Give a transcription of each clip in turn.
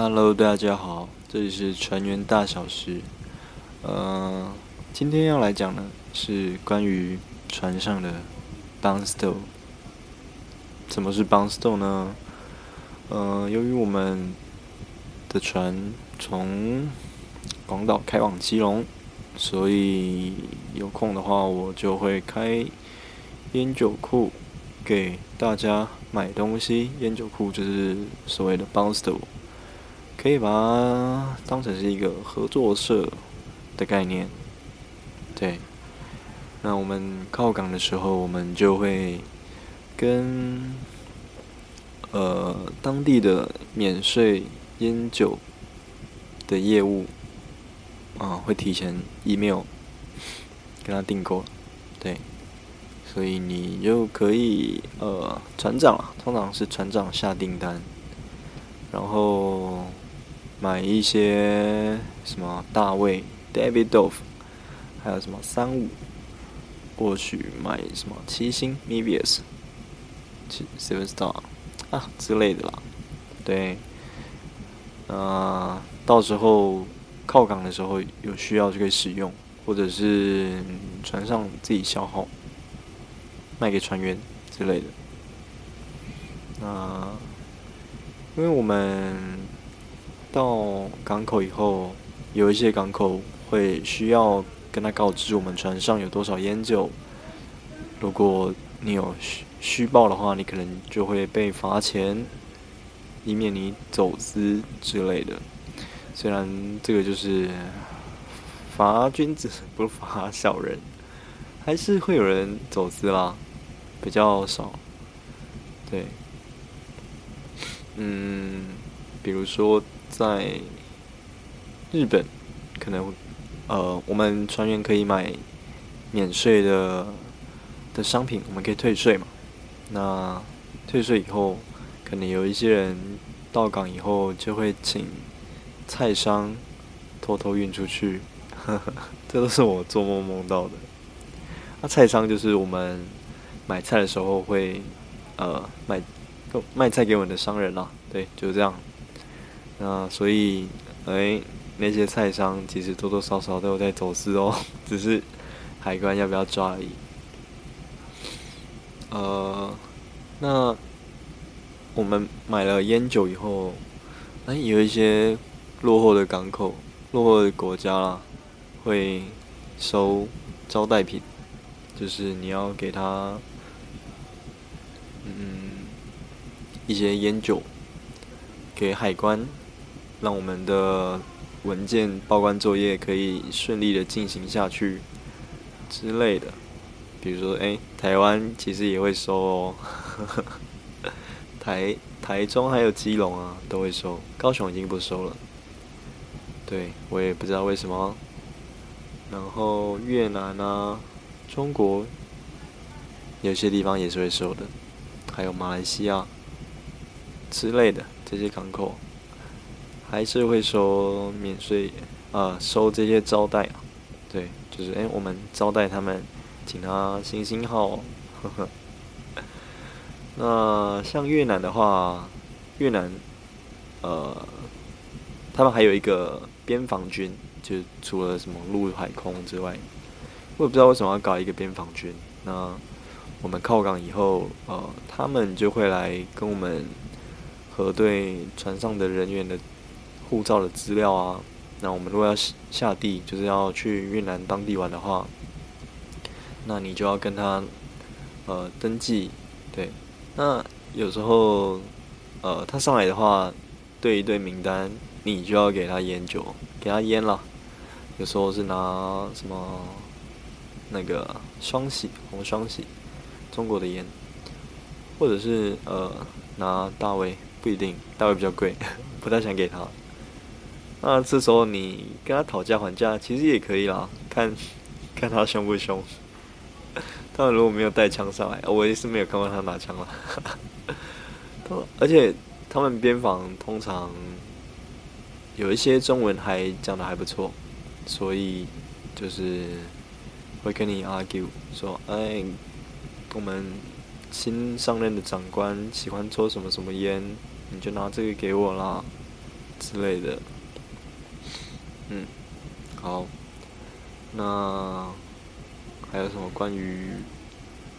Hello，大家好，这里是船员大小事。呃，今天要来讲的是关于船上的 b o n s t o 什么是 b o n s t o 呢？呃，由于我们的船从广岛开往基隆，所以有空的话，我就会开烟酒库给大家买东西。烟酒库就是所谓的 b o n s t o 可以把它当成是一个合作社的概念，对。那我们靠港的时候，我们就会跟呃当地的免税烟酒的业务啊，会提前 email 跟他订购，对。所以你就可以呃船长啊，通常是船长下订单，然后。买一些什么大卫 David Dove，还有什么三五，或许买什么七星 Mevius，七 Seven Star 啊之类的啦，对，啊，到时候靠港的时候有需要就可以使用，或者是船上自己消耗，卖给船员之类的。那因为我们。到港口以后，有一些港口会需要跟他告知我们船上有多少烟酒。如果你有虚虚报的话，你可能就会被罚钱，以免你走私之类的。虽然这个就是罚君子不罚小人，还是会有人走私啦，比较少。对，嗯，比如说。在日本，可能呃，我们船员可以买免税的的商品，我们可以退税嘛。那退税以后，可能有一些人到港以后就会请菜商偷偷运出去，呵 呵这都是我做梦梦到的。那菜商就是我们买菜的时候会呃卖卖菜给我们的商人啦，对，就是这样。那所以，哎，那些菜商其实多多少少都有在走私哦，只是海关要不要抓而已。呃，那我们买了烟酒以后，哎，有一些落后的港口、落后的国家啦，会收招待品，就是你要给他，嗯，一些烟酒给海关。让我们的文件报关作业可以顺利的进行下去之类的，比如说，哎，台湾其实也会收哦，台台中还有基隆啊都会收，高雄已经不收了，对我也不知道为什么。然后越南啊，中国有些地方也是会收的，还有马来西亚之类的这些港口。还是会收免税，呃，收这些招待啊，对，就是哎，我们招待他们，请他星星号，呵呵。那像越南的话，越南，呃，他们还有一个边防军，就除了什么陆海空之外，我也不知道为什么要搞一个边防军。那我们靠港以后，呃，他们就会来跟我们核对船上的人员的。护照的资料啊，那我们如果要下地，就是要去越南当地玩的话，那你就要跟他呃登记，对。那有时候呃他上来的话，对一对名单，你就要给他烟酒，给他烟了。有时候是拿什么那个双喜红双喜，中国的烟，或者是呃拿大卫，不一定，大卫比较贵，不太想给他。那这时候你跟他讨价还价，其实也可以啦，看看他凶不凶。他如果没有带枪上来，我也是没有看过他拿枪了。而且他们边防通常有一些中文还讲的还不错，所以就是会跟你 argue 说，哎，我们新上任的长官喜欢抽什么什么烟，你就拿这个给我啦。之类的。嗯，好，那还有什么关于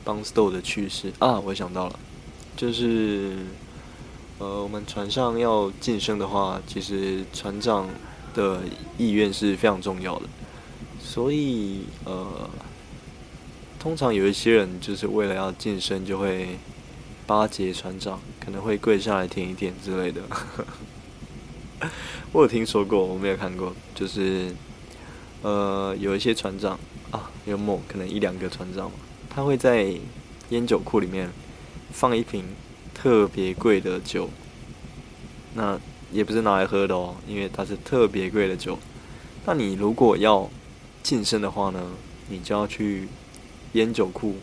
邦斯豆的趣事啊？我想到了，就是呃，我们船上要晋升的话，其实船长的意愿是非常重要的，所以呃，通常有一些人就是为了要晋升，就会巴结船长，可能会跪下来舔一舔之类的。我有听说过，我没有看过。就是，呃，有一些船长啊，有某可能一两个船长，他会在烟酒库里面放一瓶特别贵的酒。那也不是拿来喝的哦，因为它是特别贵的酒。那你如果要晋升的话呢，你就要去烟酒库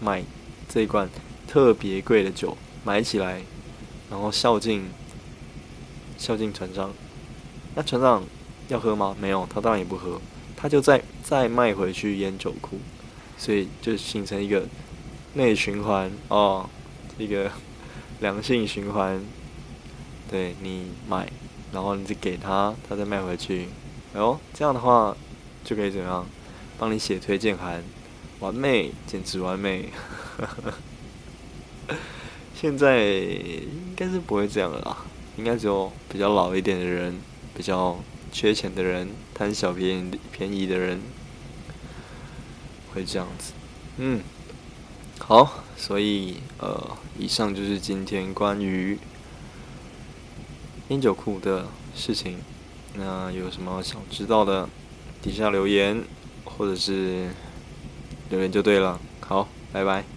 买这一罐特别贵的酒，买起来，然后孝敬。孝敬船长，那船长要喝吗？没有，他当然也不喝，他就再再卖回去烟酒库，所以就形成一个内循环哦，一个良性循环。对你买，然后你再给他，他再卖回去，哎呦，这样的话就可以怎样？帮你写推荐函，完美，简直完美。现在应该是不会这样了啦。应该只有比较老一点的人，比较缺钱的人，贪小便宜便宜的人会这样子。嗯，好，所以呃，以上就是今天关于烟酒库的事情。那有什么想知道的，底下留言或者是留言就对了。好，拜拜。